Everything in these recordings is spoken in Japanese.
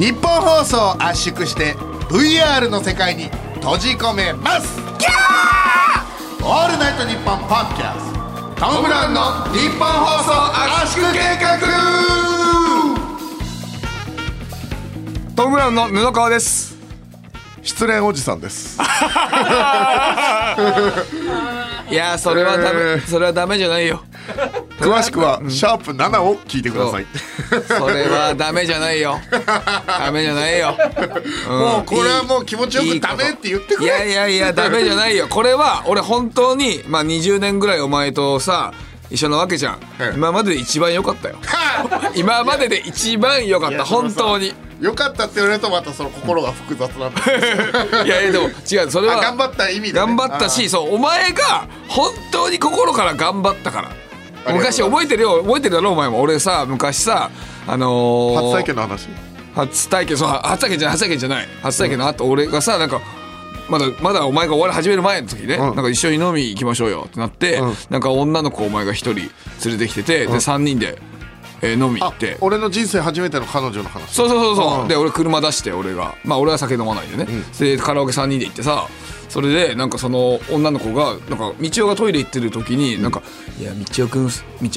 日本放送を圧縮して VR の世界に閉じ込めます。ーオールナイトニッポンポッドキャスト。トム・ブラウンの日本放送圧縮計画。トム・ブラウンの布川です。失恋おじさんです。いやーそれはダメ、えー。それはダメじゃないよ詳しくはシャープ7を聞いてください。それはダメじゃないよ。ダメじゃないよ、うん。もうこれはもう気持ちよくダメって言ってくれ。いやいやいやダメじゃないよ。これは俺本当にまあ20年ぐらいお前とさ一緒なわけじゃん、はい今までで一番良かったよ。今までで一番良かった。本当に。よかったって言われるとまたその心が複雑なんだ いやいやでも違うそれはあ頑張った意味でね。頑張ったしそうお前が本当に心から頑張ったから昔覚えてるよ覚えてるだろお前も。俺さ昔さあのー初体験の話？初体験そう初体験じゃない初体験じゃない。初体験の後、俺がさなんかまだまだお前がお笑い始める前の時ね、うん。なんか一緒に飲み行きましょうよってなって、うん。なんか女の子お前が一人連れてきてて、で3人で、えー飲み行あって。俺の人生初めての彼女の話。そうそうそうそう、うん。で俺車出して俺が。まあ俺は酒飲まないでね、でカラオケ3人で行ってさそれでなんかその女の子がなんか道夫がトイレ行ってる時になんか「いや道夫くん道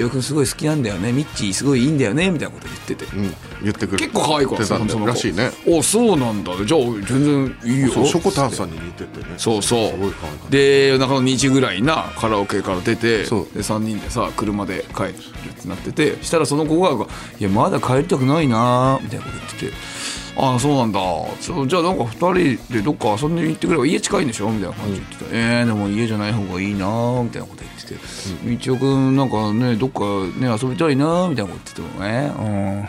夫くんすごい好きなんだよね。ミッチーすごいいいんだよね」みたいなこと言ってて、うん。言ってくる。結構可愛い子言ってたんだその子。らしいね。おそうなんだ。じゃあ全然いいよ。そうショコタンさんに似ててね。そうそう。すごい可愛かった。で夜中の2時ぐらいなカラオケから出てでそう。3人でさ車で帰るってなっててしたらその子が「いやまだ帰りたくないな」みたいなこと言ってて「ああそうなんだ。じゃあなんか2人でどっか遊んで行ってくれば家近いんでしょ?」みたいな感じで言ってて「えー、でも家じゃない方がいいな」みたいなこと言ってて「道夫くんなんかねどっかね遊びたいな」みたいなこと言っててもね「うん。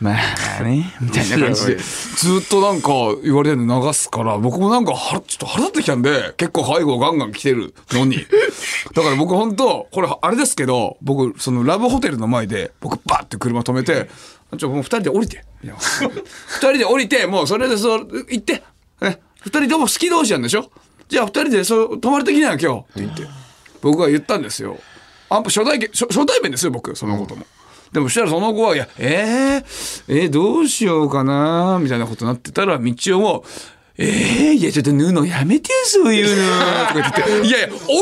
まあまあね」みたいな感じでずっとなんか言われてるの流すから僕もなんか腹ちょっと腹立ってきたんで結構背後ガンガン来てるのにだから僕本当これあれですけど僕そのラブホテルの前で僕バッて車止めて「ちょもう二人で降りて」みたいな 二人で降りてもうそれでそう行って。二人とも好き同士なんでしょ？じゃあ二人でそう泊まり的なよ今日。って言って。僕が言ったんですよ。あん初対初初対面ですよ僕そのことも。でもしたらその子は「いやえー、えー、どうしようかな」みたいなことになってたら道夫も「えー、いやちょっと縫うのやめてよそういうの」とか言って「いやいやお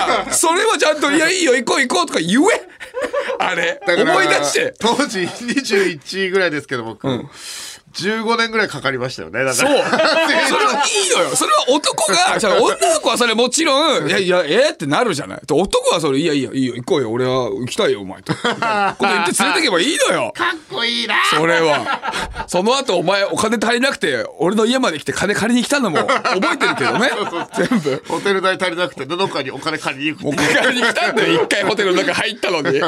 前はそれはちゃんと「いやいいよ行こう行こう」とか言え。あれ？思い出して。当時21ぐらいですけど僕、15年ぐらいかかりましたよねだからそう。それはいいのよ。それは男が、じゃあ女の子はそれもちろん、いやいや、えー？ってなるじゃない。で男はそれ、いやいや、いいよ、行こうよ、俺は行きたいよ、お前と。こと言って連れてけばいいのよ。かっこいいなそれは。その後お前お金足りなくて、俺の家まで来て金借りに来たのも覚えてるけどね。全部。ホテル代足りなくてどっかにお金借りに行くお金借りに来たんだよ。一回ホテルの中入ったのに。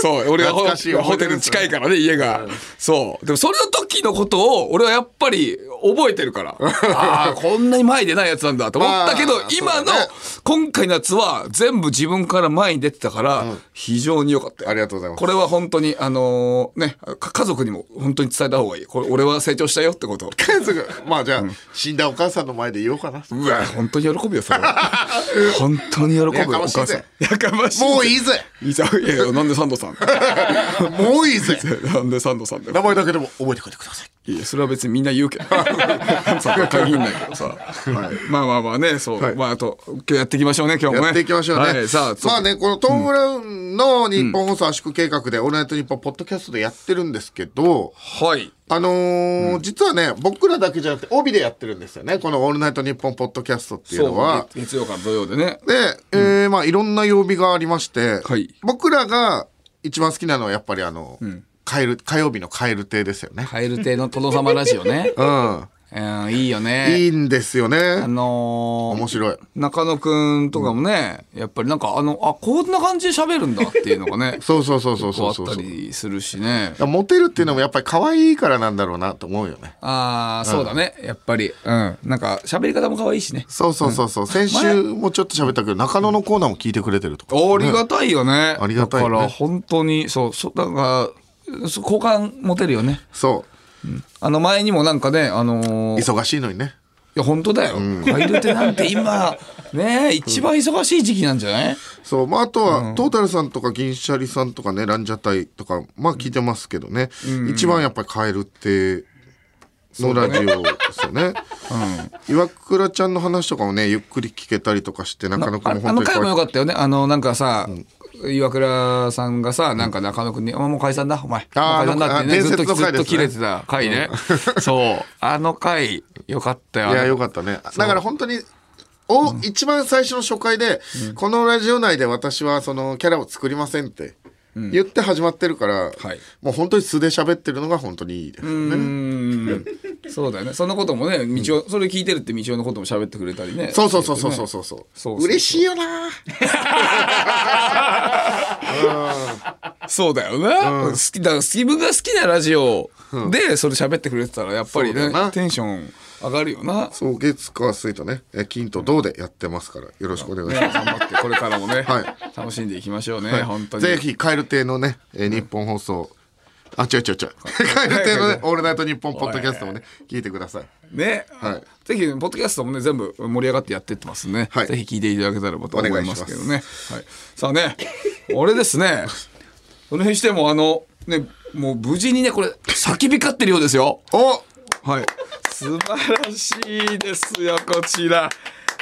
そう。俺はホテル近いからね、家が。そう。でもそれの時のことを、俺はやっぱり覚えてるから。ああ、こんなに前に出ないやつなんだと思ったけどまあ、今の今回のやつは全部自分から前に出てたから、非常に良かったよ。ありがとうございますこれは本当に、あのーね、か家族にも本当に伝えた方がいい。これ、俺は成長したよってこと。すぐまあじゃあ、死んだお母さんの前で言おうかなうわ、本当に喜ぶよ、それは。本当に喜ぶよ、お母さん。やかましいぜ。もういいぜいいじゃん。いやなんでサンドさん？もういいぜなんでサンドさん。名前だけでも覚えてくれてくださいいや、それは別にみんな言うけど。そこは限んないけどさ。はい。まあまあまあね、そう。はいまああと、今日やっていきましょうね、今日もね。やっていきましょうね。はい、さあ、まあね、このトム・ブラウンの日本放送圧縮計画で、オールナイトニッポンポッドキャストでやってるんですけど、はい。あのー実はね、僕らだけじゃなくて、帯でやってるんですよね。このオールナイトニッポンポッドキャストっていうのは。月曜から土曜でね。で、えーまあいろんな曜日がありまして、はい僕らが一番好きなのはやっぱりあの、カエル火曜日のカエル亭ですよね。カエル亭の殿様ラジオね。うん。うん、いいよね。いいんですよね。あのー面白い。中野くんとかもね、やっぱりなんかあの、あ、こんな感じで喋るんだっていうのがね、そうそうそうそうこうあったそうそう。りするしね。モテるっていうのもやっぱり可愛いからなんだろうなと思うよね。ああ、そうだね。やっぱり。うん。なんか喋り方も可愛いしね。そうそうそうそう。先週もちょっと喋ったけど、中野のコーナーも聞いてくれてるとか。ありがたいよね。ありがたいねだから本当に、そう、そう、だから、そう好感持てるよね。そあの前にもなんかね、あのう。ーい忙しいのにね。や、本当だよ。カエルテなんて今、ね、一番忙しい時期なんじゃない？そう。まあ、あとは、トータルさんとか銀シャリさんとかね、ランジャタイとか、まあ聞いてますけどね。一番やっぱりカエルってのラジオですよね。岩倉ちゃんの話とかもね、ゆっくり聞けたりとかして、中野くんあも本当にあの回も良かかったよねあのなんかさ、岩倉さんがさなんか中野くんに「あもう解散だお前。解散だ」ってねあずっとずっと切れてた回ね。そう。あの回良かったよ。いや、よかったね。だから本当に、お、一番最初の初回で、このラジオ内で私はそのキャラを作りませんって言って始まってるから、うんはい、もう本当に素で喋ってるのが本当にいいですよね。そうだよね。そのこともね、道夫、それ聞いてるって道夫のことも喋ってくれたりね。そうそうそうそうそうそうそう。そうそう嬉しいよな。そうだよな、うん、好きだ自分が好きなラジオでそれ喋ってくれてたらやっぱりねテンション上がるよな。そう月火水とねえ金と銅でやってますからよろしくお願いしね、ます、頑張ってこれからもね、はい。楽しんでいきましょうね、本当に。ぜひ蛙亭のね、えー日本放送。あ違う違う違う。蛙亭のね「オールナイトニッポン」ポッドキャストもね聞いてください。ね、はい。ぜひポッドキャストもね全部盛り上がってやってってますね、はい。ぜひ聞いていただけたらばと思いますけどおねはい、さあね俺ですねそれにしてもあのねもう無事にねこれ叫び交ってるようですよ。お！はい素晴らしいですよこちら。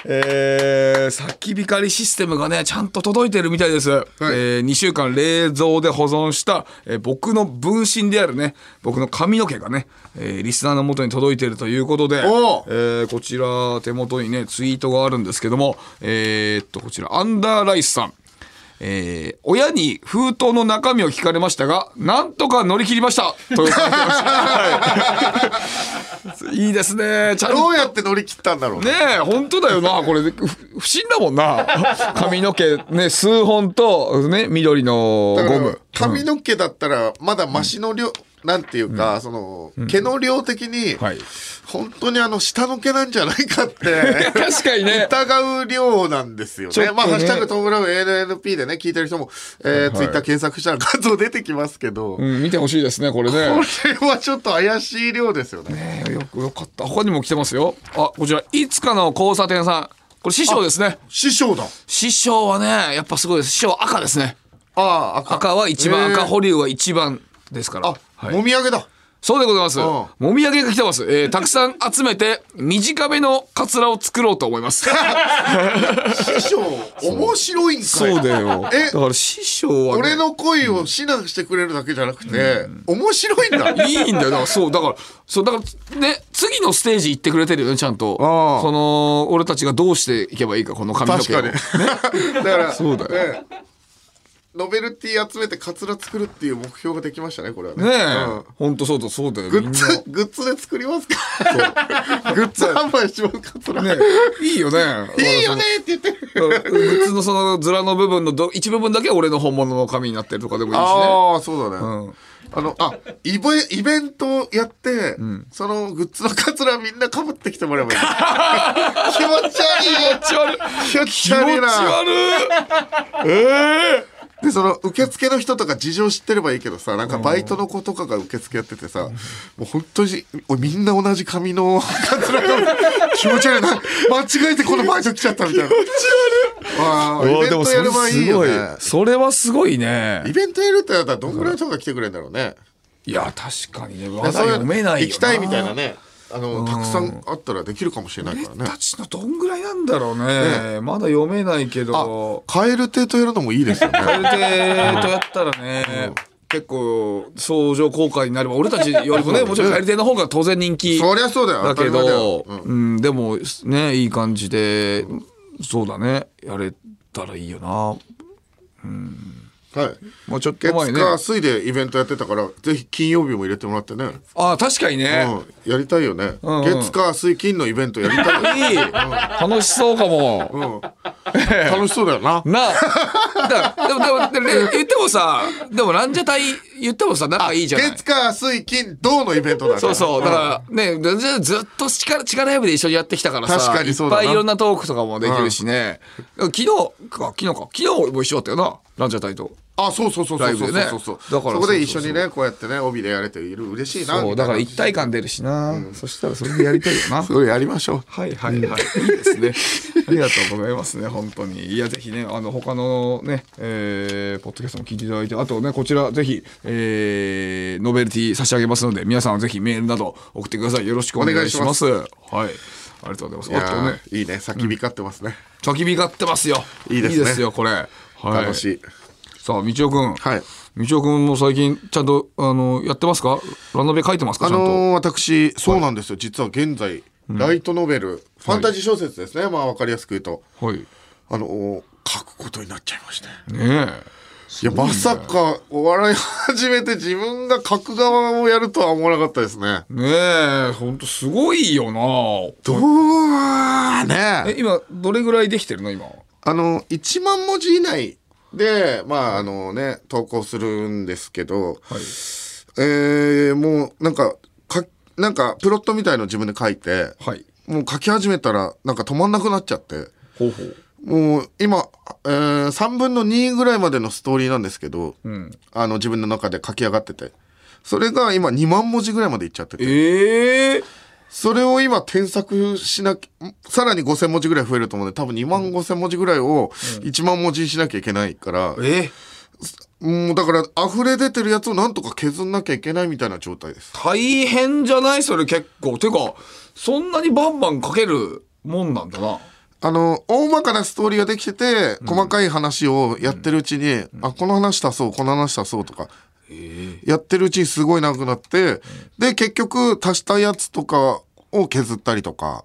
えー、焚き光システムがねちゃんと届いてるみたいです、えー、2週間冷蔵で保存した、えー僕の分身であるね僕の髪の毛がね、えーリスナーの元に届いているということで、えおー。こちら手元にねツイートがあるんですけどもえーっとこちらアンダーライスさん。えー親に封筒の中身を聞かれましたが、なんとか乗り切りました。と書いてました。はい、いいですね。ちゃどうやって乗り切ったんだろうねねえ、本当だよな。これ、ふ不審だもんな。髪の毛、ね、数本と、ね、緑のゴム。髪の毛だったらまだマシの量、なんていうか、その毛の量的に、はい本当にあの下の毛なんじゃないかって 確かにね。疑う量なんですよね。ねまあ、ハッシュタグトムブラウン ANNP でね、聞いてる人も、えーツイッター検索したら画像出てきますけど、こうん、見てほしいですね、これね。れはちょっと怪しい量ですよね。ねえよくよかった。他にも来てますよ。あ、こちら、いつかの交差点さん。これ師匠ですね。師匠だ。師匠はね、やっぱすごいです。師匠赤ですね。ああ、赤。赤は一番、えー赤保留は一番ですから。あ、はいもみあげだ。そうでございます。んもみあげが来てます。えーたくさん集めて、短めのカツラを作ろうと思います。師匠、面白いんかい。そうだよ。えだから師匠は、ね、俺の恋を指南してくれるだけじゃなくて、面白いんだ。いいんだよ。だからそう、だから、そう、だから、ね、次のステージ行ってくれてるよね、ちゃんと。ああその、俺たちがどうしていけばいいか、この髪の毛を。確かに。だから、そうだよねノベルティ集めてカツラ作るっていう目標ができましたね、これはね。ねえ、うんほんとそうだ、そうだよ。グッズ、グッズで作りますか？グッズ販売しますカツラ。ねいいよね。いいよねって言ってる。グッズのそのズラの部分のど一部分だけ俺の本物の紙になってるとかでもいいしね。ああ、そうだね。うんあの、あ、イベイベントやって、そのグッズのカツラみんな被ってきてもらえばいい。気持ち気持ち悪い。悪い。気持ち気持ち悪いな。悪い。ええで、その受付の人とか事情知ってればいいけどさ、なんかバイトの子とかが受付やっててさ、もう本当に、みんな同じ髪の気持ち悪いな。間違えてこのバイト来ちゃったみたいな。気持ち悪い。ああ、イベントやればいいよね。それはすごいねイ。ベントやるってなったらどんぐらいの人が来てくれるんだろうね。いや、確かにね。まだそういう読めない。行きたいみたいなね。あの、たくさんあったらできるかもしれないからね。たちのどんぐらいなんだろうね。まだ読めないけど。カエル亭とやるのもいいですよね。カエル亭とやったらね、結構相乗効果になれば俺たちよりもねもちろんカエル亭の方が当然人気そりゃそうだよ。だけどよ、うんうん、でもねいい感じでそうだねやれたらいいよなはい。もうちょっと前月ね火水でイベントやってたから、ぜひ金曜日も入れてもらってね。あ確かにね、うん、やりたいよね。んうん月火水金のイベントやりたい。いい楽しそうかも、うん、楽しそうだよな。なあでもでもでもね言ってもさでもランジャタイ言ってもさ仲いいじゃない月火水金銅のイベントだね。そうそう。だんからね、全然ずっと力、力ライブで一緒にやってきたからさ、確かにそういっぱいいろんなトークとかもできるしね。昨日か、昨日か、昨日も一緒だったよな、ランジャタイと。あ、そうそうそうそうそうそうそうだからそこで一緒にね、こうやってね、帯でやれている嬉しいな。そう、だからみ一体感出るしな。そしたらそれでやりたいよな。それやりましょう。はいはいはい。いいですね。ありがとうございますね、本当に。いや、ぜひね、あの、他のね、えー、ポッドキャストも聞いていただいて、あとね、こちら、ぜひ、えー、ノベルティ差し上げますので、皆さんぜひメールなど送ってください。よろしくお願いします。はい。ありがとうございます。あとね、いいね先火勝ってますね、焚き火がってますよ。いいですねよ、これ。はい。楽しいさあ、みちおくん。はい。みちおくんも最近、ちゃんと、あの、やってますか？ラノベ書いてますか？あ。のー私そうなんですよ。実は現在ライトノベル、ファンタジー小説ですね、まあわかりやすく言うと。はい。あのー書くことになっちゃいまして。ねいやまさかお笑い始めて自分が書く側をやるとは思わなかったですね。え。ねえ、ほんとすごいよな。どうねえ、今、どれぐらいできてるの今？あの1万文字以内でまああのね投稿するんですけどはい。えー、もうなんかかなんかプロットみたいの自分で書いてはい。もう書き始めたらなんか止まんなくなっちゃってほうほう。もう今、えー、3分の2ぐらいまでのストーリーなんですけど、うん。あの自分の中で書き上がっててそれが今2万文字ぐらいまでいっちゃっててええそれを今添削しなきゃさらに5000文字ぐらい増えると思うんで多分2万5000文字ぐらいを1万文字にしなきゃいけないから、え？もうだから溢れ出てるやつをなんとか削んなきゃいけないみたいな状態です。大変じゃない？それ結構。てか、そんなにバンバン書けるもんなんだな。あの大まかなストーリーができてて、細かい話をやってるうちに、あこの話足そうこの話足そうとかやってるうちにすごい長くなって、で結局足したやつとかを削ったりとか、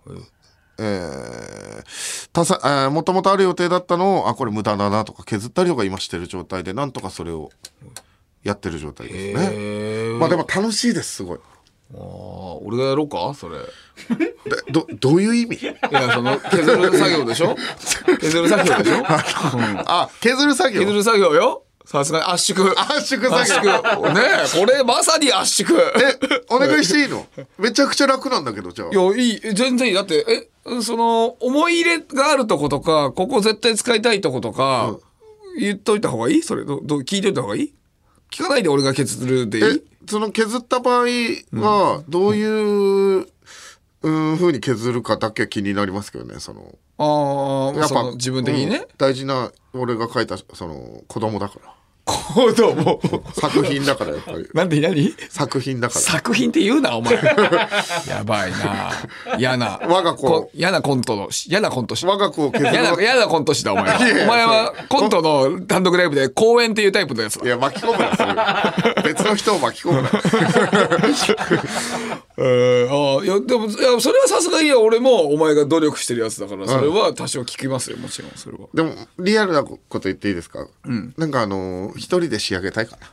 えーたさえーもともとある予定だったのをあこれ無駄だなとか削ったりとか今してる状態でなんとかそれをやってる状態ですね。ええまあでも楽しいですすごい。ああ、俺がやろうかそれ。でどどういう意味？いや、その、削る作業でしょ？削る作業でしょ、うん。あ削る作業？削る作業よさすがに圧縮。圧縮圧作業縮。ねえ、これまさに圧縮。えお願いしていいの？めちゃくちゃ楽なんだけどじゃあいや、いい。全然いい。だって、え、その、思い入れがあるとことか、ここ絶対使いたいとことか、言っといた方がいい？それ、ど、ど、聞いといた方がいい？聞かないで俺が削るでいえいその削った場合はどういう、うん、風に削るかだけ気になりますけどねそのああ、やっぱ自分的にねうん。大事な俺が書いたその子供だから子供。作品だからやっぱりなんで何？作品だから作品って言うな、お前。やばいな。嫌な。我が子こ嫌なコントの、嫌なコント師。我が子を削る嫌な、嫌なコント師だ、お前お前はコントの単独ライブで公演っていうタイプのやつだい。や巻き込むなそれ別の人を巻き込むな えー、ああいやでもいやそれはさすがに俺もお前が努力してるやつだからそれは多少聞きますよもちろんそれは。でもリアルなこと言っていいですか、なんかあのー一人で仕上げたいかな。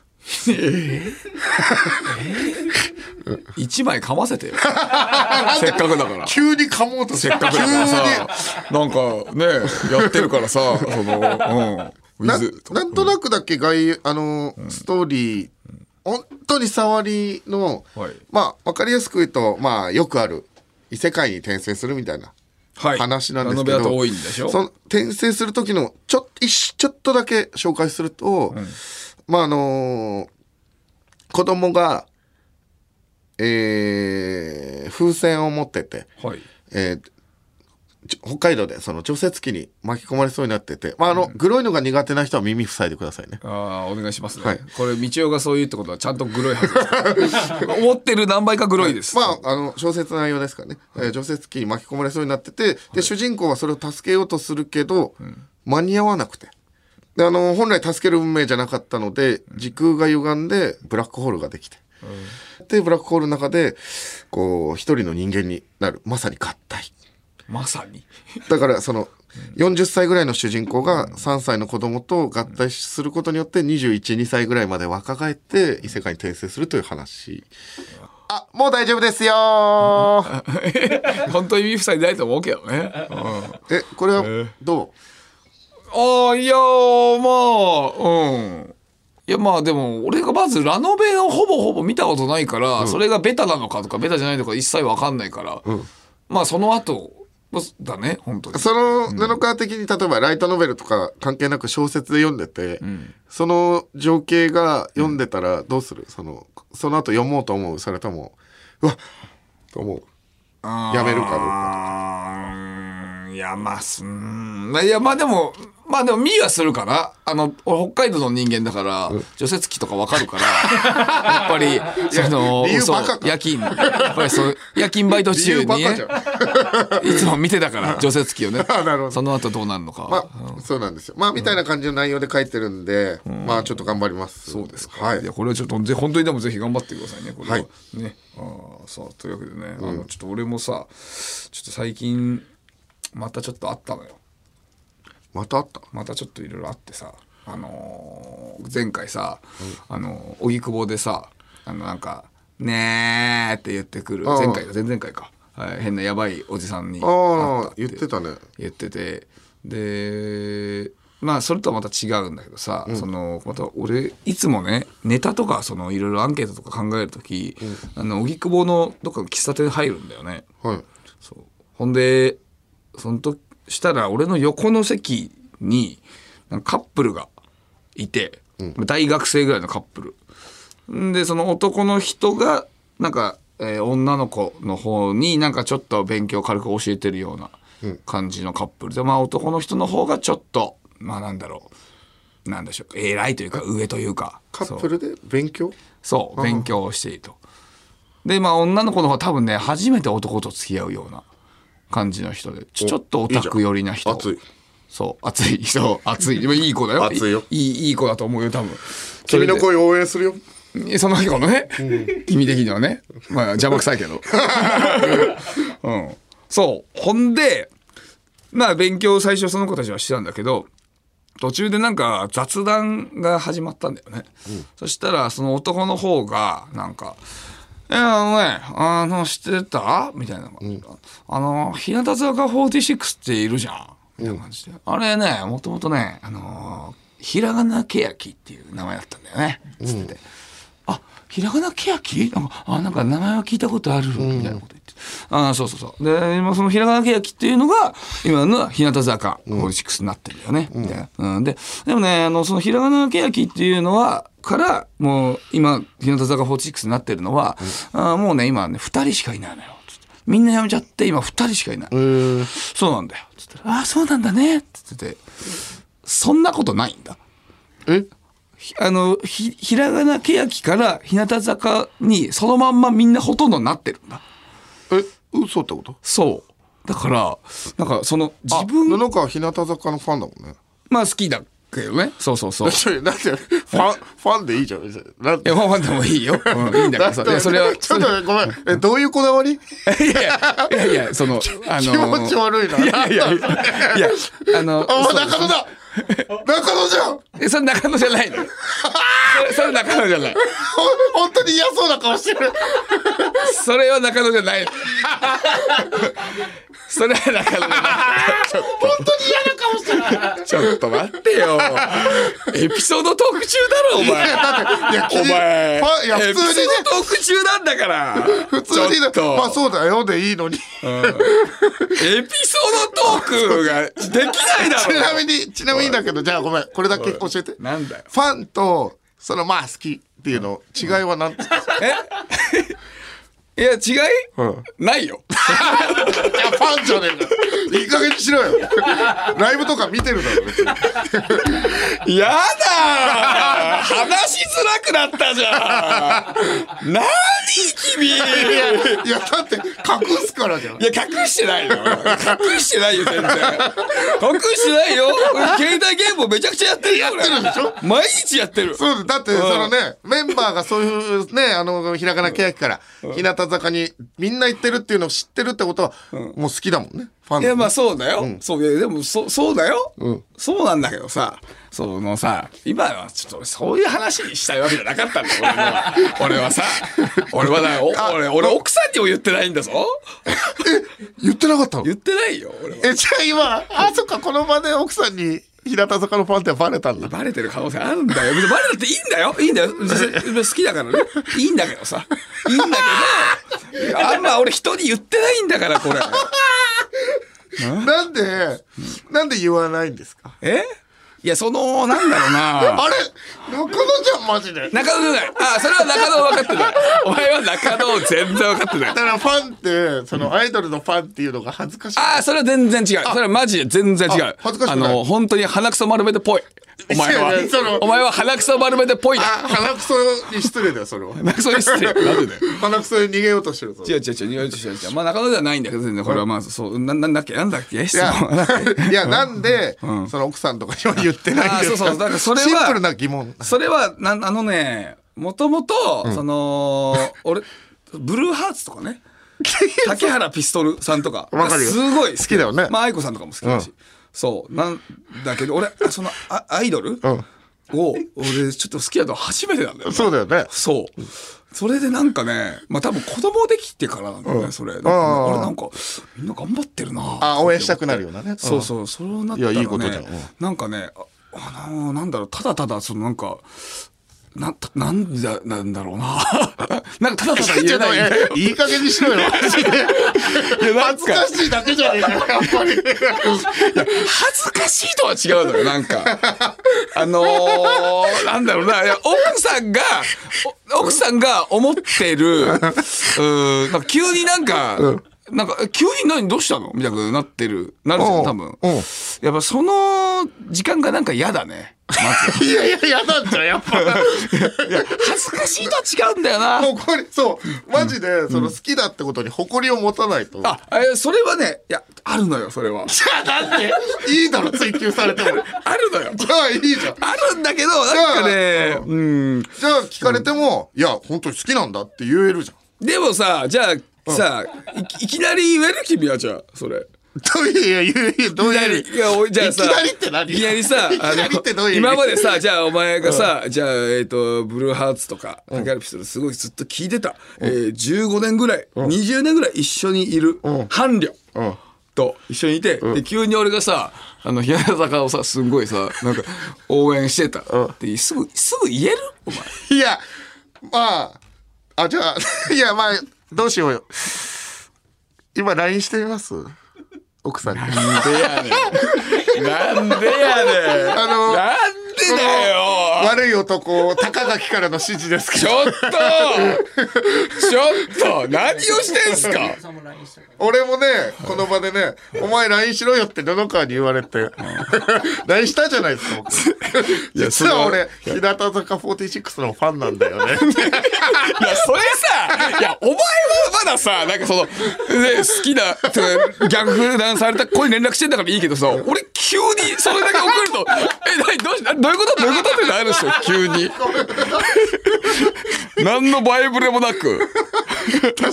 一枚かませてよ。せっかくだから。せ急に噛もうとっかくだからさなんかねやってるからさそのうん。ウなんとなくだけ概あのーストーリー本当に触りの、はい。まあ分かりやすく言うとまあよくある異世界に転生するみたいなはい。話なんですけど、いその転生する時のちょっ一しちょっとだけ紹介すると、まああのー子供が、えー風船を持ってて、はい。えー北海道でその除雪機に巻き込まれそうになってて、まああの、グロいのが苦手な人は耳塞いでくださいね。ああお願いしますね、はい。これ道夫がそう言うってことはちゃんとグロいはずです。思ってる何倍かグロいです、まあ、あの小説の内容ですからね、えー除雪機に巻き込まれそうになっててで主人公はそれを助けようとするけど、間に合わなくて。であの本来助ける運命じゃなかったので時空が歪んでブラックホールができて、でブラックホールの中でこう一人の人間になる。まさに合体まさに。だからその40歳ぐらいの主人公が3歳の子供と合体することによって212歳ぐらいまで若返って異世界に転生するという話。あもう大丈夫ですよー。本当に耳塞いでないと思うけどね、うんえこれはどああいやーまあうん。いやまあでも俺がまずラノベをほぼほぼ見たことないから、それがベタなのかとかベタじゃないのか一切わかんないから、まあその後だね本当に。うその布川的に例えばライトノベルとか関係なく小説で読んでて、その情景が読んでたらどうする？そのその後読もうと思う？それともうわっと思う？やめるかどうか。いやまあすうんいやまあでもまあでも見はするかなあの俺北海道の人間だから、除雪機とかわかるから やっぱりそのそう理由バカか夜勤やっぱりそう夜勤バイト理中に いつも見てたから 除雪機をねあなるほどその後どうなるのか、まあ、そうなんですよ。まあ、みたいな感じの内容で書いてるんで、まあ、ちょっと頑張ります。そうですか。はいいや、。これはちょっと、ぜ本当にでもぜひ頑張ってくださいね、これは。はいね。ああ、さあ、というわけでね、あの、ちょっと俺もさ、ちょっと最近、またちょっとあったのよ。またあった？またちょっといろいろあってさ、あのー前回さ、あのー、荻窪でさ、あの、なんか、ねーって言ってくる、ああ前回か、前々回か。はい、変なやばいおじさんにああ言ってたね。言っててでまあそれとはまた違うんだけどさ、そのまた俺いつもねネタとかそのいろいろアンケートとか考える時、あの荻窪のどっかの喫茶店入るんだよね。はい。そうほんでその時したら俺の横の席にカップルがいて、大学生ぐらいのカップル。んでその男の人がなんか、えー女の子の方になんかちょっと勉強軽く教えてるような感じのカップル。で、まあ男の人の方がちょっとまあなんだろう。なんでしょう。偉いというか上というか。カップルで勉強？そう勉強をしていると。でまあ女の子の方は多分ね初めて男と付き合うような感じの人でちょちょっとオタク寄りな人。熱い。そう熱いそう熱い。でもいい子だよ。熱いよ。いいいい子だと思うよ多分。君の声応援するよ。その子のね、君的にはね。まあ邪魔くさいけど。うん。そう。ほんでまあ勉強を最初その子たちはしてたんだけど途中でなんか雑談が始まったんだよね、そしたらその男の方がなんか「えあのねあの知ってた?」みたいな、あの日向坂46っているじゃん」みたいな感じで、あれねもともとねあのひらがなけやきっていう名前だったんだよね。つってて、あひらがなけやき？なんかあなんか名前は聞いたことあるみたいなこと言って、あそうそうそう。で今そのひらがなけやきっていうのが今の日向坂46になってるよね、みたいな、うん、ででもねあのそのひらがなけやきっていうのはからもう今日向坂46になってるのは、あもうね今ね2人しかいないのよ。みんな辞めちゃって今2人しかいない、そうなんだよ。つってああそうなんだね。っつっててそんなことないんだ。え？ひあのひひらがなけやきから日向坂にそのまんまみんなほとんどなってるんだ。え、嘘ってこと？そう。だからなんかその自あ分布川日向坂のファンだもんね。まあ好きだけどね。そうそうそう。だって、ファン、ファンでいいじゃん。別になんでやファンでもいいよ、うん、いいんだけどさ。いやそれはちょっとごめん。え、どういうこだわり？いやいやいやいやそのあの気持ち悪いな。いやいやいやいやあのあ、そう。中野だ中野じゃんえそれ中野じゃないの？それそれ中野じゃないほ 本当に嫌そうな顔してる。それは中野じゃないそれは中野じゃない本当に嫌な。ちょっと待ってよ。エピソードトーク中だろ、お前。いや、お前。いや、普通にねエピソードトーク中なんだから。普通にねまあそうだよでいいのに。エピソードトークができないだちなろ。みに、ちなみにだけど、じゃあごめん、これだけ教えて。なんだよ。ファンと、そのまあ好きっていうの、違いは何ですか？いや、違い、うんないよ。いや、ファンじゃねえか。いい加減にしろよ。ライブとか見てるだろ、別に。やだー話しづらくなったじゃん。何君？いいや、いや、だって、隠すからじゃん。や、隠してないよ。隠してないよ、全然。隠してないよ。俺携帯ゲームをめちゃくちゃやってるよ。やってるでしょ？毎日やってる。そうですだって、そのね、メンバーがそういうね、あの、ひらがなけやきから、日向坂にみんな行ってるっていうのを知ってるってことは、もう好きだもんね。ファンいや、まああ、そうだよ。そう、いや、でも、そ、そうだよ。んそうなんだけどさ、そのさ、今はちょっとそういう話にしたいわけじゃなかったんだよ、俺は。俺はさ、俺はだ俺、俺奥さんにも言ってないんだぞ。言ってなかったの？言ってないよ、俺は。え、じゃあ今、あ、そっか、この場で奥さんに、日向坂のファンってバレたんだ。バレてる可能性あるんだよ。別にバレたっていいんだよ。いいんだよ。別に好きだからね。いいんだけどさ。いいんだけど、あんま俺人に言ってないんだから、これ。なんで、なんで言わないんですか？え？いやそのなんだろうな。あれ？中野じゃんマジで。だ中野じゃない。あそれは中野分かってない お前は中野を全然分かってない。からファンってそのアイドルのファンっていうのが恥ずかしい。ああそれは全然違う。それはマジで全然違う。あ恥ずかしい？の本当に鼻くそ丸めてぽいお前は。やそのお前は鼻くそ丸めてぽいだ。あ鼻くそに失礼だよそれは。鼻くそに失礼。なんでだよ。鼻くそに逃げようとしてるぞ。違う違う違う違う違う違うまあ中野ではないんだけど全然これはまあそうななんだっけ？なんだっけ？質問なんだっけ？いやなんで、その奥さんとかには言ってないんですか？あそうそう。だからそれはシンプルな疑問。それはなんあのねもともとその俺ブルーハーツとかね。竹原ピストルさんとか。すごい好きだよね。まあ愛子さんとかも好きだし、うんそう。なんだけど俺そのあアイドル？うん。を俺ちょっと好きだと初めてなんだよね。そうだよね。そう。それでなんかね、まあ多分子供できてからなんだよね、それ。なんかうん俺なんか、みんな頑張ってるな。あ応援したくなるようなねそうそう、そうなったらね、いやいいことじゃん。うん。なんかね、ああのーなんだろう、ただただ、そのなんか、な、なんだ、なんだろうな。なんかただただ言えない。いい加減にしろよマジで恥ずかしいだけじゃねえかよやっぱり恥ずかしいとは違うのよ、なんか。あのー、なんだろうな、奥さんが、お奥さんが思ってる、うーん、急になんか、なんか、え急に何？どうしたの？みたいななってる、なるじゃん、多分。う。んやっぱその時間がなんか嫌だね。まず。いやいや嫌なんじゃんやっぱ。恥ずかしいとは違うんだよな。誇りそう。マジでその好きだってことに誇りを持たないと、あ、えそれはね、いや、あるのよ、それは。じゃあなんで？いいだろ追求されても。あるのよ。じゃあいいじゃん。あるんだけど、なんかね、うん。じゃあ聞かれても、いや本当に好きなんだって言えるじゃん。でもさ、じゃあ、さ、いいきなり言える？君はじゃあ、それ。どういういや言うどういきなり。いういや、おいじゃあさ。いきなりって何？いきなりさ、いきなりってどういう意味？今までさ、じゃあお前がさ、じゃあ、えっ、と、ブルーハーツとか、竹原ピストルすごいずっと聞いてた。えー、15年ぐらい、20年ぐらい一緒にいる伴侶。うん。と一緒にいて、で急に俺がさあの日向坂をさすんごいさなんか応援してた。ってすぐすぐ言える？お前。いやまああじゃあ いやまあどうしよう。よ今 LINE してみます？奥さんに。なんでやねん。なんでやねん。あのなんでだよ。悪い男高垣からの指示ですけど。ちょっとちょっと何をしてんすか？俺もねこの場でね「お前 LINE しろよ」って布川に言われて LINE したじゃないですか僕。実は俺日向坂46のファンなんだよね。いやそれさいやお前はまださなんかその、ね、好きな逆断された子に連絡してんだからいいけどさ俺急にそれだけ送ると「え何どうしどういうこと？どういうこと? 」ってなるでしょ急に。何のバイブレもなく。確かに。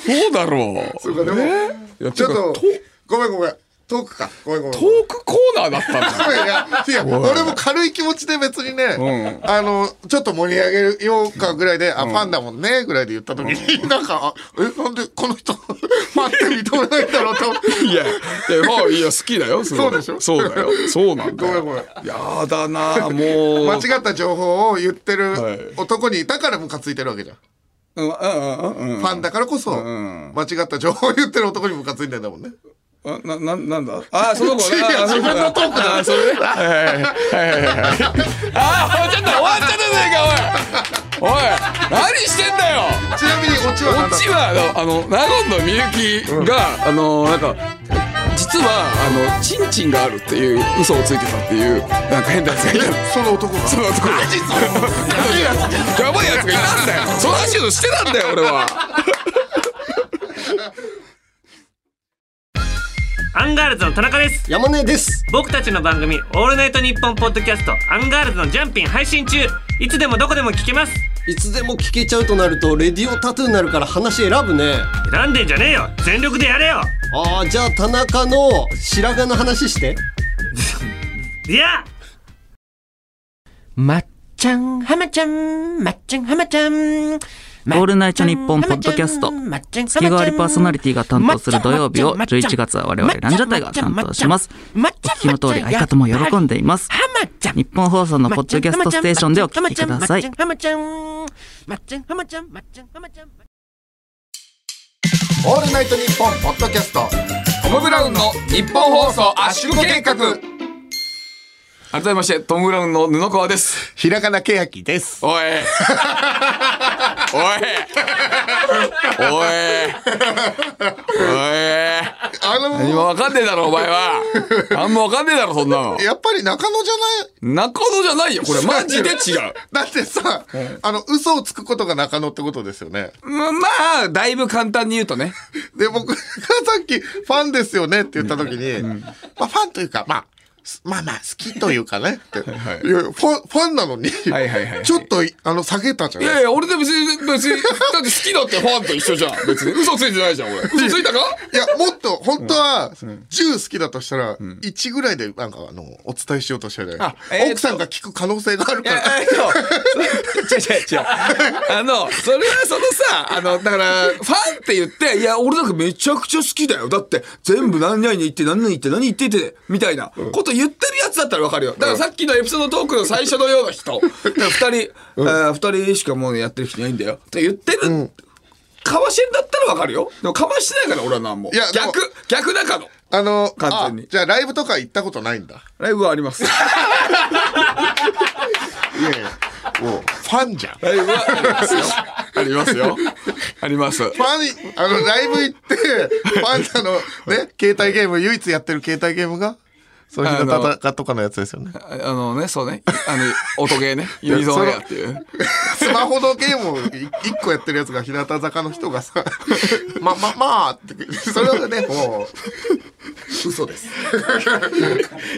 そうだろう？そうかでもいやちょってとごめんごめんトークかごめんごめんトークコーナーだったんだ いやいや俺も軽い気持ちで別にね、あのちょっと盛り上げようかぐらいで「あファンだもんね」ぐらいで言った時に、なんかあ「えなんでこの人ファンって認めないんだろう」といや、いや、まあ、いや、好きだよ。すごいそうでしょ？そうだよ。そうなんだよ。ごめんごめんやだな、もう。間違った情報を言ってはいる男にいたからムカついてるわけじゃん。うん、うん、うん、うん。ファンだからこそ、ん間違った情報を言ってる男にムカついてんだもんね。あな、な、なんだ？あ、その子いやあ 自分のトークだあ、それね。はいはいはいはい。あ、ちょっと終わっちゃったじゃねえか、おい。おい、何してんだよ。ちなみにオチは何だっこっちは、あの、納言のみゆきが、あの、なんか。実は、あの、チンチンがあるっていう嘘をついてたっていう、なんか変なやつがい。たその男が？その男が。やばいやつがいたんだよ。その話をしてたんだよ、俺は。アンガールズの田中です。山根です。僕たちの番組「オールナイトニッポン」ポッドキャスト「アンガールズのジャンピン」配信中。いつでもどこでも聞けます。いつでも聞けちゃうとなるとレディオタトゥーになるから話選ぶね。選んでんじゃねえよ。全力でやれよ。あーじゃあ田中の白髪の話して。いや！まっちゃん、はまちゃん、まっちゃん、はまちゃん。オールナイトニッポンポッドキャスト月替わりパーソナリティが担当する土曜日を11月は我々ランジャタイが担当します。お聞きの通り相方も喜んでいます。日本放送のポッドキャストステーションでお聞きください。オールナイトニッポンポッドキャストトム・ブラウンの日本放送圧縮計画。改めましてトム・ブラウンの布川です。ひらがなけやきです。おい。おい。おい。おい。あの何もわかんねえだろお前は。何もわかんねえだろそんなの。やっぱり中野じゃない？中野じゃないよこれ。マジで違う。だってさ、あの、嘘をつくことが中野ってことですよね。ままあだいぶ簡単に言うとね。で、僕がさっき、ファンですよねって言った時に、まあ、ファンというか、まあ、すまあまあ、好きというかねって。いや、ファン、ファンなのに、はいはいはいちょっと、あの、下げたじゃないいやいや、俺で別に、別に、だって好きだってファンと一緒じゃん。別に。嘘ついてないじゃん、俺。嘘ついたか？いや、もっと、本当は、10好きだとしたら、1ぐらいで、なんか、あの、お伝えしようとしたじゃないあえーと奥さんが聞く可能性があるいや、から。えっと、違う違う違う。あの、それはそのさ、あの、だから、ファンって言って、いや、俺なんかめちゃくちゃ好きだよ。だって、全部何々言って、何々言って、何言ってて、みたいなこと言ってるやつだったらわかるよ。だからさっきのエピソードトークの最初のような人、二人、えー二人しかもうやってる人いないんだよ。って言ってる、かわしてんだったらわかるよ。でもかわしてないから、俺はなんも。いや逆、逆中の。あの、完全にあじゃあライブとか行ったことないんだ。ライブはあります。いやいや、もう、ファンじゃん。フライブはありますよ。ありますよ。あります。ァン、あの、ライブ行って、ファンなの、ね、携帯ゲーム、唯一やってる携帯ゲームが、そういう戦とかのやつですよね。ああのね、そうね。あの、音ゲーね。ユニゾンエアっていう。スマホのゲームを一個やってるやつが日向坂の人がさ、ま、ま、まあって、それはね、もう、嘘です。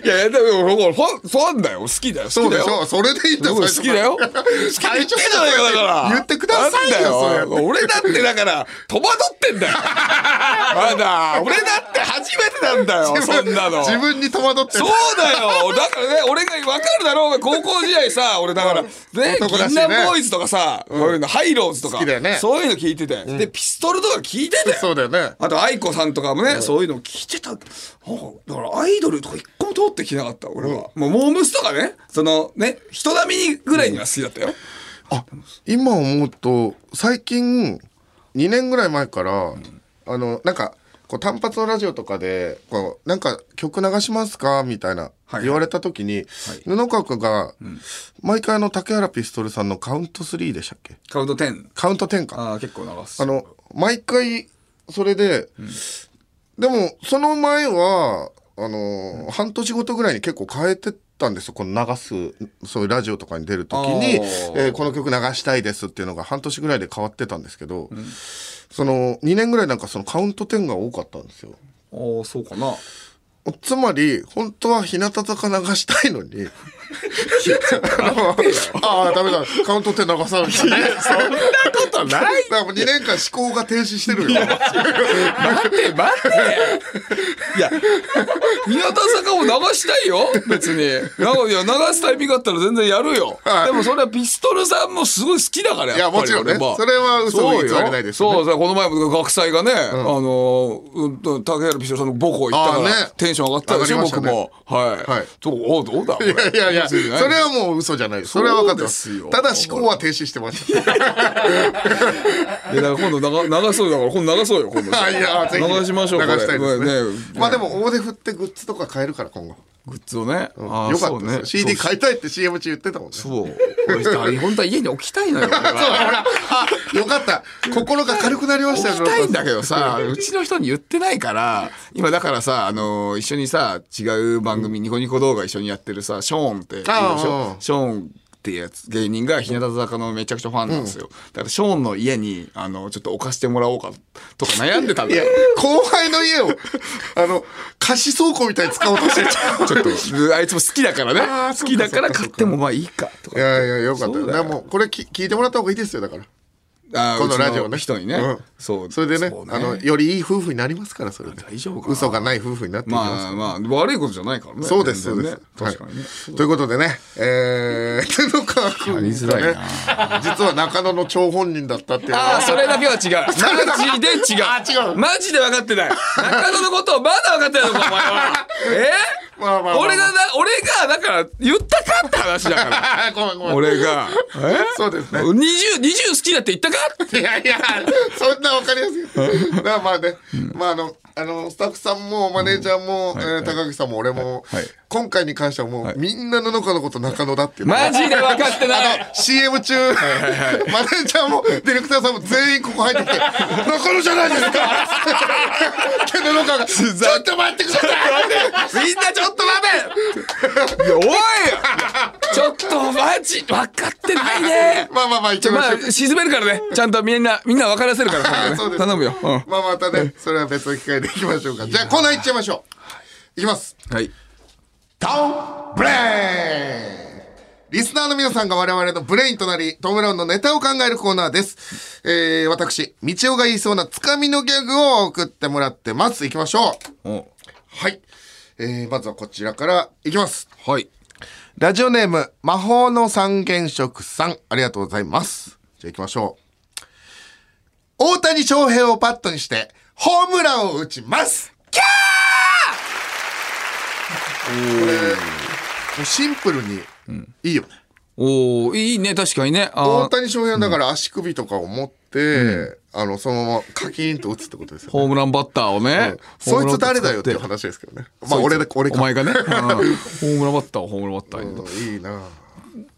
いやいや、でも、ほらファン、ファンだよ。好きだよ。そうでしょ？それでいいんだ好きだよ。好きじゃないかだから。言ってくださいよ俺だってだから、戸惑ってんだよ。まだ、俺だって初めてなんだよ。そんなの。自分に戸惑ってるそうだよ。だからね 俺が分かるだろうが高校時代さ俺だからね銀杏ボーイズとかさ、こういうのハイローズとかそういうの聞いてて、でピストルとか聞いててそうだよね。あと愛子さんとかもね、そういうの聞いてた。だからアイドルとか一個も通ってきてなかった俺は、もうモームスとかねそのね人並みぐらいには好きだったよ、あ、今思うと、最近、2年ぐらい前から、あの、なんか、こう単発のラジオとかで、こう、なんか曲流しますか？みたいな、はい言われた時に、布川君が、毎回あの、竹原ピストルさんのカウント3でしたっけ？カウント10カウント10か。ああ結構流す。あの、毎回、それで、でも、その前は、あの、半年ごとぐらいに結構変えてたんですよ。この流す、そういうラジオとかに出るときに、えーこの曲流したいですっていうのが半年ぐらいで変わってたんですけど、その、2年ぐらいなんかそのカウント10が多かったんですよ。ああそうかなつまり、本当は日向坂流したいのに、あのああ、ダメだ、カウント10流さなきゃね。そんなことない。だからもう2年間思考が停止してるよ。待って待って。いや日向坂も流したいよ。別に。いや流すタイミングあったら全然やるよ、はい。でもそれはピストルさんもすごい好きだからいやもちろん。ねそれは嘘を偽りそうよないですよ。ねそう。さこの前も学祭がね、あのうん竹原ピストルさんの母校行ったから、ね。テンション上がったでしょ、ね。僕も。はい、はい。どうおどうだいやいやいや、それはもう嘘じゃない。それは分かってます。すよ。ただ思考は停止してました。いやだから今度流流そうだから今度流そうよ今度。あ いや、流しましょう流したいですね。これまあでも、大手振ってグッズとか買えるから、今後。グッズをね、あーよかったですね CD 買いたいって CM 中言ってたもんね。そう。俺本当は家に置きたいのよ。俺は ほら、あ、よかった。心が軽くなりましたよ。置きたいんだけどさ、うちの人に言ってないから、今だからさ、あの、一緒にさ、違う番組、ニコニコ動画一緒にやってるさ、ショーンっているでしあょあショーンっていうやつ、芸人が日向坂のめちゃくちゃファンなんですよ。だからショーンの家に、あの、ちょっと置かしてもらおうかとか悩んでたんだよ。、後輩の家を、あの、貸し倉庫みたいに使おうとしてる。ちょっと、あいつも好きだからね。好きだから買ってもまあいいかとか。いやいや、よかったでも、これき聞いてもらった方がいいですよ、だから。このラジオの人にね。うんそう。それでねそうあの、よりいい夫婦になりますから、それで。大丈夫かな嘘がない夫婦になっていきますからまあまあ、悪いことじゃないからね。そうです、そうですね。確かにね。はいということでね、えー、布川君がね、実は中野の張本人だったっていうのはああ、それだけは違う。マジで違う。あ違うマジで分かってない。中野のことをまだ分かってないのか、お前は。え？まあまあまあ俺がな、俺が、だから、言ったかって話だから。あ ごめんごめん。俺が。え？そうですね。20 20好きだって言ったかいやいやそんなわかりやすい。だからまあね、まああのあのスタッフさんもマネージャーも、えー高木さんも俺も、はい今回に関してはもう、みんなの中のこと中野だっていうのマジで分かってない。CM 中、マネージャーもディレクターさんも全員ここ入ってきて「中野じゃないですか!」けど中が「ちょっと待ってください!」みんなちょっと待て。いやおい。ちょっとマジ分かってないね。まあまあまあ行ちょまきまあ沈めるからね。ちゃんとみんなみんな分からせるから。今度ねそうです。頼むよ、うん。まあまたねそれは別の機会でいきましょうかじゃあコーナー行っちゃいましょういきますはいトム・ブレインリスナーの皆さんが我々のブレインとなり、トム・ブラウンのネタを考えるコーナーです。えー、私、道夫が言いそうなつかみのギャグを送ってもらってます。行きましょう。おはい。えー、まずはこちらから行きます。はいラジオネーム、魔法の三原色さん、ありがとうございます。じゃあ行きましょう。大谷翔平をパットにして、ホームランを打ちます。キャー！これ、もうシンプルに、いいよね。おおいいね確かにね。あー。大谷翔平はだから足首とかを持って、あの、そのままカキーンと打つってことですよね。ホームランバッターをね、そいつ誰だよっていう話ですけどね。まあ俺だ、俺か。お前がね、うん。ホームランバッターをホームランバッターに。うんいいな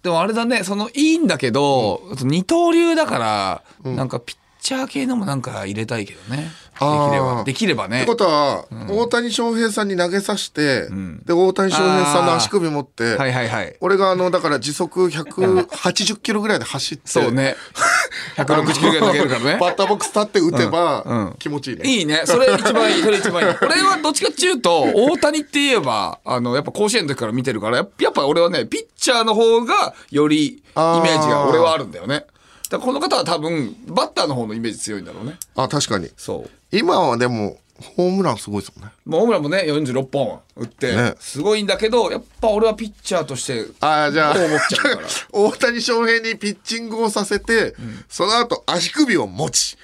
でもあれだねそのいいんだけど、二刀流だから、なんかピッチャー系のもなんか入れたいけどね。できれば。できればね。ってことは、大谷翔平さんに投げさせて、で、大谷翔平さんの足首持って、はいはいはい。俺があの、だから時速180キロぐらいで走って、そうね。160キロぐらい投げるからね。バッターボックス立って打てば、うん。うん。気持ちいいね。いいね。それ一番いい。それ一番いい。俺はどっちかっていうと、大谷って言えば、あの、やっぱ甲子園の時から見てるから、やっぱ俺はね、ピッチャーの方がよりイメージが俺はあるんだよね。だこの方は多分、バッターの方のイメージ強いんだろうね。あ、確かに。そう。今はでも、ホームランすごいですもんね。もうホームランもね、46本打ってね、すごいんだけど、やっぱ俺はピッチャーとして、あじゃあ、こう思っちゃうから 大谷翔平にピッチングをさせて、その後足首を持ち、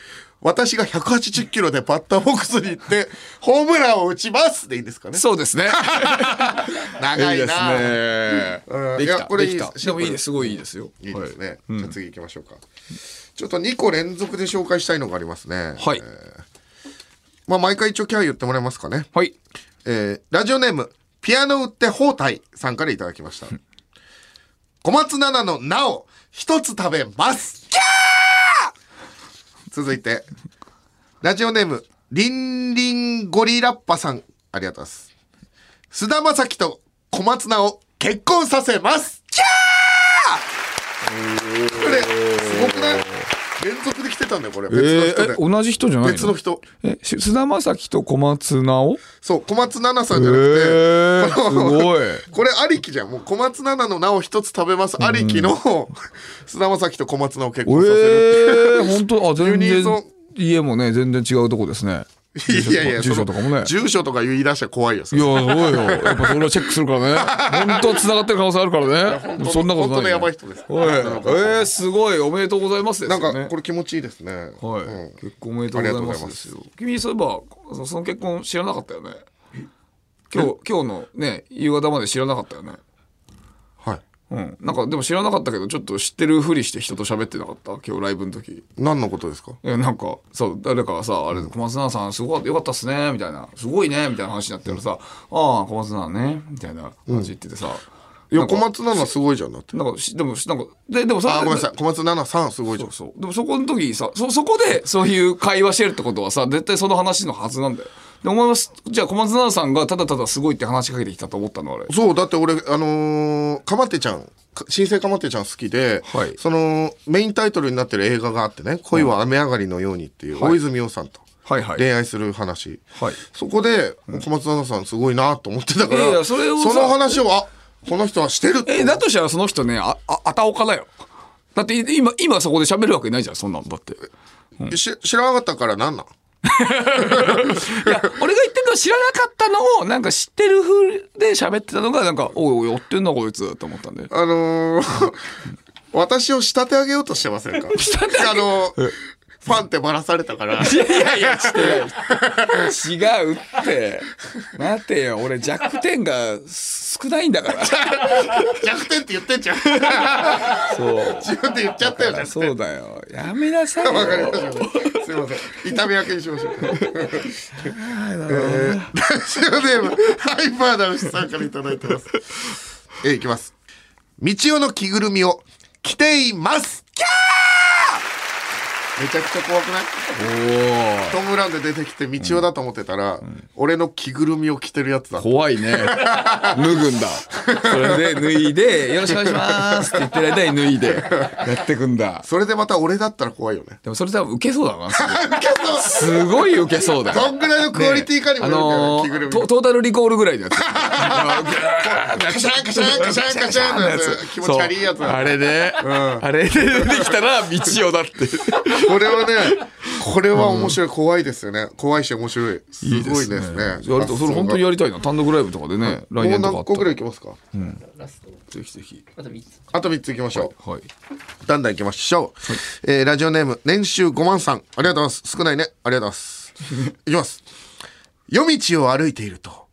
私が180キロでバッターボックスに行って、ホームランを打ちますでいいんですかね。そうですね。長いないいですねうん。できた。いやこれいいでもいいです。すごいいいですよ。いいですね。じゃあ次行きましょうか。ちょっと2個連続で紹介したいのがありますね。はい。まあ、毎回一応キャラ言ってもらえますかね。はい。えーラジオネーム、ピアノ売って包帯さんからいただきました。小松菜奈のなお、一つ食べます。キャー続いて、ラジオネーム、リンリンゴリラッパさん、ありがとうございます。菅田将暉と小松菜を結婚させます。キャーこれ、すごくない？連続で来てたんだよ、これ。え同じ人じゃないの？別の人。え、し菅田将暉と小松菜をそう、小松菜奈さんじゃなえくて、ー、すごい。これありきじゃん。もう小松菜奈の名を一つ食べます。ありきの、菅田将暉と小松菜を結婚させるえー、本当？あ、全然家もね、全然違うとこですね。いやいや、住所とかもね。住所とか言い出したら怖いよ。そいれや、すごいよ。やっぱそれはチェックするからね。本当繋がってる可能性あるからね。そんなことない、ね。本当のやばい人ですおい、えー、すごい。おめでとうございます。なんか、これ気持ちいいですね。はい、うん結婚おめでとうございます。君そういえばそその結婚知らなかったよね。今日今日のね夕方まで知らなかったよね。はい。うん、なんかでも知らなかったけどちょっと知ってるふりして人と喋ってなかった？今日ライブの時何のことですか？いやなんかそう誰かがさ「あれ小松菜さんすごかったよかったっすね」みたいな「すごいね」みたいな話になってるさ「ああ小松菜ね」みたいな感じ言っててさ、いや、なんか小松菜奈すごいじゃんだって。なんかしでもしなんかででもそれあ、ごめんなさい。小松菜奈さんすごいじゃ。んそうでもそこの時さそそこでそういう会話してるってことはさ絶対その話のはずなんだよで思いますじゃあ小松菜奈さんがただただすごいって話しかけてきたと思ったのあれ。そう、だって俺、あのーかまってちゃん、か新生かまってちゃん好きで、はい。その、メインタイトルになってる映画があってね、恋は雨上がりのようにっていう、はい。大泉洋さんとはいはい。恋愛する話。はい。そこで、小松菜奈さんすごいなと思ってたから、いやいやそれをさの話を、あ、この人はしてるえだとしたらその人ねあああたおかだよ。だって今今そこで喋るわけないじゃんそんなんだって。し知らなかったからなんなん？いや俺が言ってるの知らなかったのをなんか知ってる風で喋ってたのがなんかおいおいやってんなこいつと思ったんで。あのー 私を仕立て上げようとしてませんか？あのーファンってばらされたから。いやいやいやしてない違うって待てよ俺弱点が少ないんだから 弱点って言ってんじゃん。そう自分で言っちゃったよ、じゃそうだよやめなさいよわかりました。すいません。痛み分けにしましょう。えー、ラジオネーム、ハイパーな牛さんからいただいてます。えー、いきます。道代の着ぐるみを着ています。キャーめちゃくちゃ怖くない？おトム・ブラウンで出てきて道代だと思ってたら、俺の着ぐるみを着てるやつだお怖いね。脱ぐんだ。それで脱いで「よろしくお願いします」って言ってる間に脱いでやってくんだ。それでまた俺だったら怖いよね。でもそれ多分ウケそうだなすごい。ウケそう。だよ。どんぐらいのクオリティかにもあよるけど、の着ぐるみ。ートトータルリコールぐらいのやつ。カシャンカシャンカシャンカシャンのやつ。気持ち悪いやつそうあれで、あれで出てきたら道代だってこれはね、これは面白い、怖いですよね。怖いし面白い。すごいですね。やりたいそれ本当にやりたいな単独ライブとかでね来もう何個ぐらいいきますか？ぜひぜひあと3つあと3ついきましょう。はいだんだんいきましょう。えーラジオネーム、年収5万さん。ありがとうございます。少ないね。ありがとうございます。いきます。夜道を歩いていると、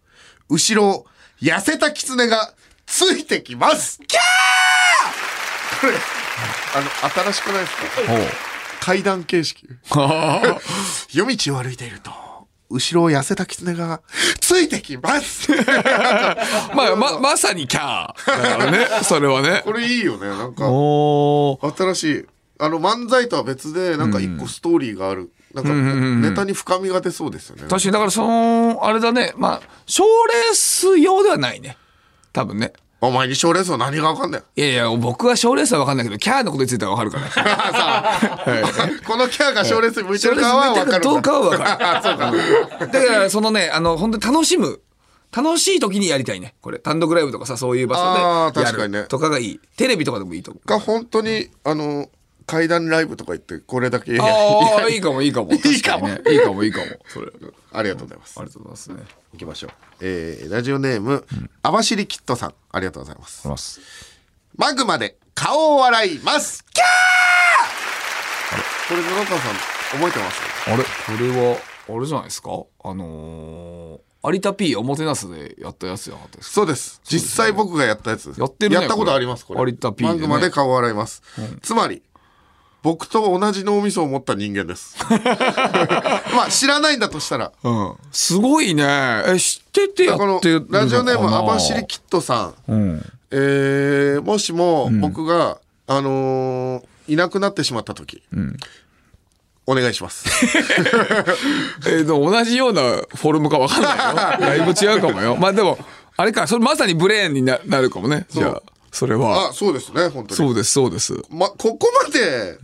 後ろを痩せた狐がついてきます。キャーこれ、あの、新しくないですか？階段形式。夜道を歩いていると、後ろを痩せた狐がついてきます。まあままさにキャー。だからねそれはね。これいいよね。なんか、新しいあの漫才とは別でなんか一個ストーリーがある、なんかネタに深みが出そうですよね。確かにだからそのあれだね。まあ賞レース用ではないね。多分ねお前に賞レースは何が分かんないいやいや僕は賞レースは分かんないけどキャーのことについては分かるから。はいこのキャーが賞レースに向いてるかは分かるど うかは分かる。だからそのねあの本当に楽しむ楽しい時にやりたいね。これ。単独ライブとかさそういう場所でや確かにね。るとかがいい。テレビとかでもいいと思う。が本当にあの階段ライブとか行ってこれだけやああい。いかもいいかも。いいかも。ね。いいかもいいかも。それ。ありがとうございます。ありがとうございますね。行きましょう。えー、ラジオネーム、網走キットさん。ありがとうございます。ます。マグマで顔を洗います。キャー！これ野中さん覚えてます？あれ？これはあれじゃないですか？あのー、有田 P おもてなすでやったやつじゃなかったですか？そうです。実際僕がやったやつ。やってるねやったことあります、これ。有田 P でね。マグマで顔を洗います。つまり、僕と同じ脳みそを持った人間です。まあ、知らないんだとしたら。うん。すごいね。え知っててやこのってるのラジオネーム、網走キットさん。うん。えー、もしも僕が、あのーいなくなってしまった時、お願いします。えー、でも同じようなフォルムか分かんないよ。だいぶ違うかもよ。まあでもあれかそれまさにブレーンにななるかもね。じゃあそれは。あ、そうですね、本当に。そうですそうです。ま、ここまで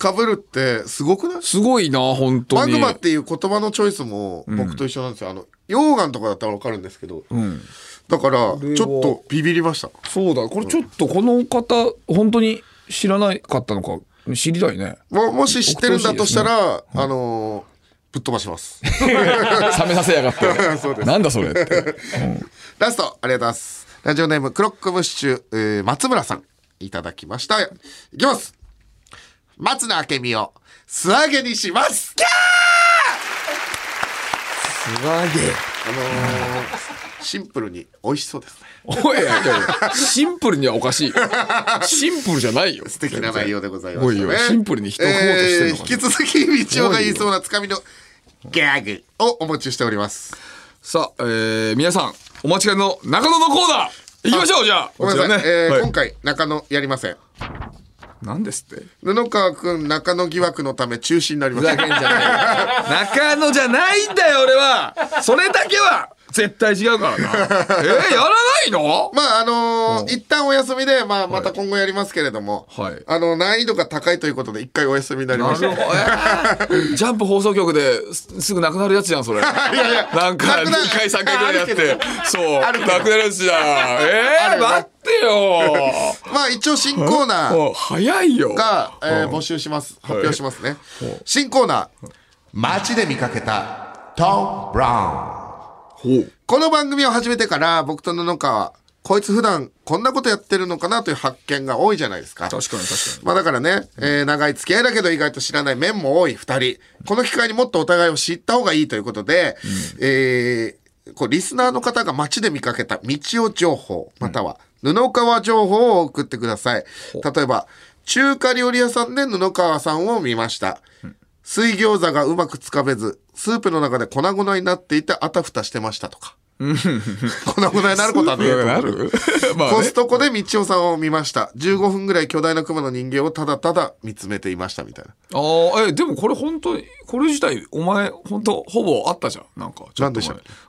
被るってすごくない？すごいな本当に。マグマっていう言葉のチョイスも僕と一緒なんですよ。あの、溶岩とかだったらわかるんですけど。だから、ちょっとビビりました。そうだこれちょっとこの方本当に知らなかったのか知りたいね。ももし知ってるんだとしたら、あのーぶっ飛ばします。冷めさせやがって。そうです。なんだそれって。ラスト、ありがとうございます。ラジオネーム、クロックムッシュ、えー松村さん、いただきました。いきます。松の明美を素揚げにします。キャすがげーあのーシンプルに美味しそうですね。おいいやいやシンプルにはおかしいシンプルじゃないよ素敵な内容でございます、ね。おいよシンプルに人を食おうとしてんのかなえー引き続き、道夫が言いそうなつかみのギャグをお持ちしております。さあ、えー、皆さんお待ちかねの中野のコーナー。行きましょうじゃあ。ごめんなさい。こちらえーはい。今回、中野やりません。何ですって？布川くん中野疑惑のため中止になりました。中野じゃないんだよ俺は。それだけは絶対違うからな。えー、やらないの？まああのー一旦お休みで、まあ、また今後やりますけれども、はい。あの難易度が高いということで一回お休みになりましたなるほど、えー。ジャンプ放送局ですすぐなくなるやつじゃんそれ。いやいや。なんか2なくなる。回3回ぐらいやって。ど。そう。なくなるやつじゃん。えー、待ってよ。まあ一応新コーナー早いよ。が、えー募集します。発表しますね、新コーナー。街で見かけたトム・ブラウンこの番組を始めてから僕と布川こいつ普段こんなことやってるのかなという発見が多いじゃないですか。確かに確かにまあだからね、えー長い付き合いだけど意外と知らない面も多い二人。この機会にもっとお互いを知った方がいいということで、えーこうリスナーの方が街で見かけた道を情報、または布川情報を送ってください。例えば、中華料理屋さんで布川さんを見ました。水餃子がうまくつかめず、スープの中で粉々になっていてあたふたしてましたとか。粉々になることはねえとる まあね。コストコで道夫さんを見ました。15分ぐらい巨大な熊の人形をただただ見つめていましたみたいな。ああえでもこれ本当にこれ自体お前本当ほぼあったじゃん。なんかちょっと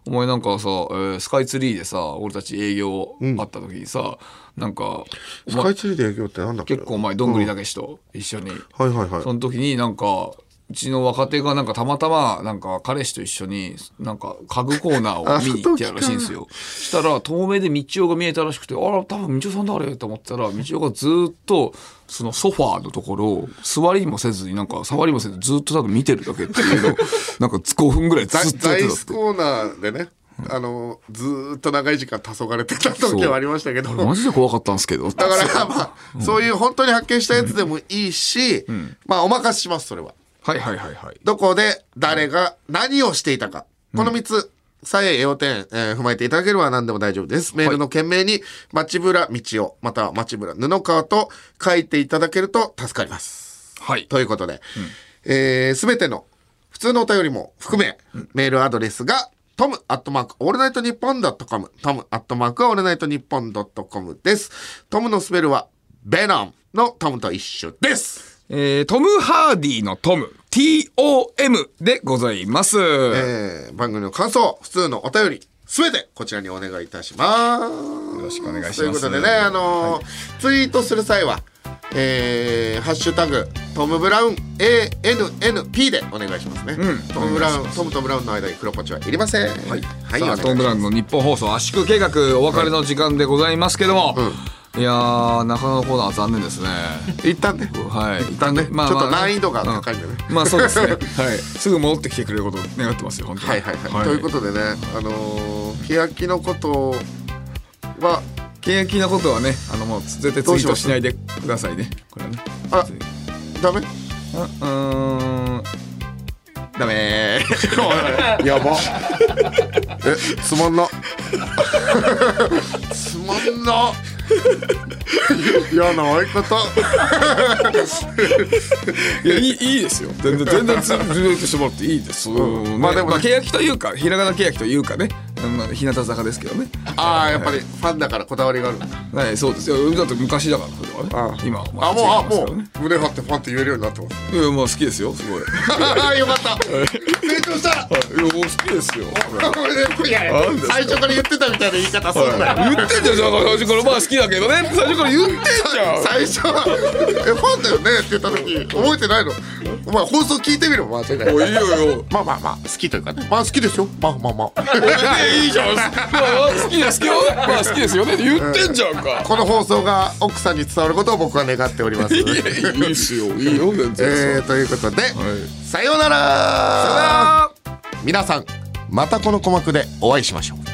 お前なんかさ、えースカイツリーでさ俺たち営業あった時にさ、なんかお前スカイツリーで営業ってなんだっけ？結構お前どんぐりたけしと一緒に、はいはいはい。その時になんかうちの若手がなんかたまたまなんか彼氏と一緒になんか家具コーナーを見に行ってたらしいんですよ。したら遠目で道夫が見えたらしくてあら多分道夫さんだあれと思ったら道夫がずっとそのソファーのところを座りもせずになんか触りもせずずっとただ見てるだけっていうのを なんか5分ぐらいず座っとやってたって。子コーナーでね、あの、ずーっと長い時間黄昏れてた時はありましたけど。マジで怖かったんですけど。だから、まあ、そういう本当に発見したやつでもいいし、まあ、お任せします、それは。はいはいはいはい。どこで誰が何をしていたか。この3つさえ要点、えー踏まえていただければ何でも大丈夫です。メールの件名に、町村道夫、または町村布川と書いていただけると助かります。はい。ということで、えーすべての普通のお便りも含め、メールアドレスが、トムアットマークオールナイトニッポンドットコム、トムアットマークオールナイトニッポンドットコムです。トムのスペルは、ヴェノムのトムと一緒です。えートム・ハーディのトム TOM でございます。えー番組の感想、普通のお便り、すべてこちらにお願いいたします。よろしくお願いしますということでね、あのーツイートする際は、えーハッシュタグ、トム・ブラウン ANNP でお願いしますね。うんトム・ブラウン、トムとブラウンの間に黒ポチはいりません。はい。はい、さあトム・ブラウンの日本放送圧縮計画お別れの時間でございますけども、いやー中野のコーナー残念ですね。一旦ね。はい一旦ね。ちょっと難易度が高いんでね。うん。まあそうですね。はい。すぐ戻ってきてくれることを願ってますよ本当に。はいはいはい。ということでね、あのー、欅のことは、契約のことはねあのもう絶対ツイートしないでくださいね。これはね。あダメ？うーん。ダメ。やば。え、つまんな。つまんな。嫌な相方。いやいいいいですよ。全然全然ツイートしてもらっていいです、うん。まあでもね。欅というかひらがな欅というかねまあ日向坂ですけどね。ああ、やっぱりファンだからこだわりがある。んだ。はいそうですよ。だって昔だからそれはね。今はまあ、もう、あ、もう、胸張ってファンって言えるようになってます。いやまあ好きですよすごい。い ああ、よかった。成長した。やもう好きですよ いや最初から言ってたみたいな言い方すんなよ。言ってんじゃん最初から。まあ好きだけどね。最初から言ってんじゃん。最初は「えファンだよね」って言った時覚えてないの？お前放送聞いてみろ間違いない。おいいよよ。まあまあまあ好きというかね。まあ好きですよ。まあまあまあ。いやいいじゃん。まあ好きですよまあ好きですよね。って言ってんじゃんか。この放送が奥さんに伝わることを僕は願っております。いやいいですよ。いいよ全然。えー、ということで、はい。さようなら。皆さんまたこの鼓膜でお会いしましょう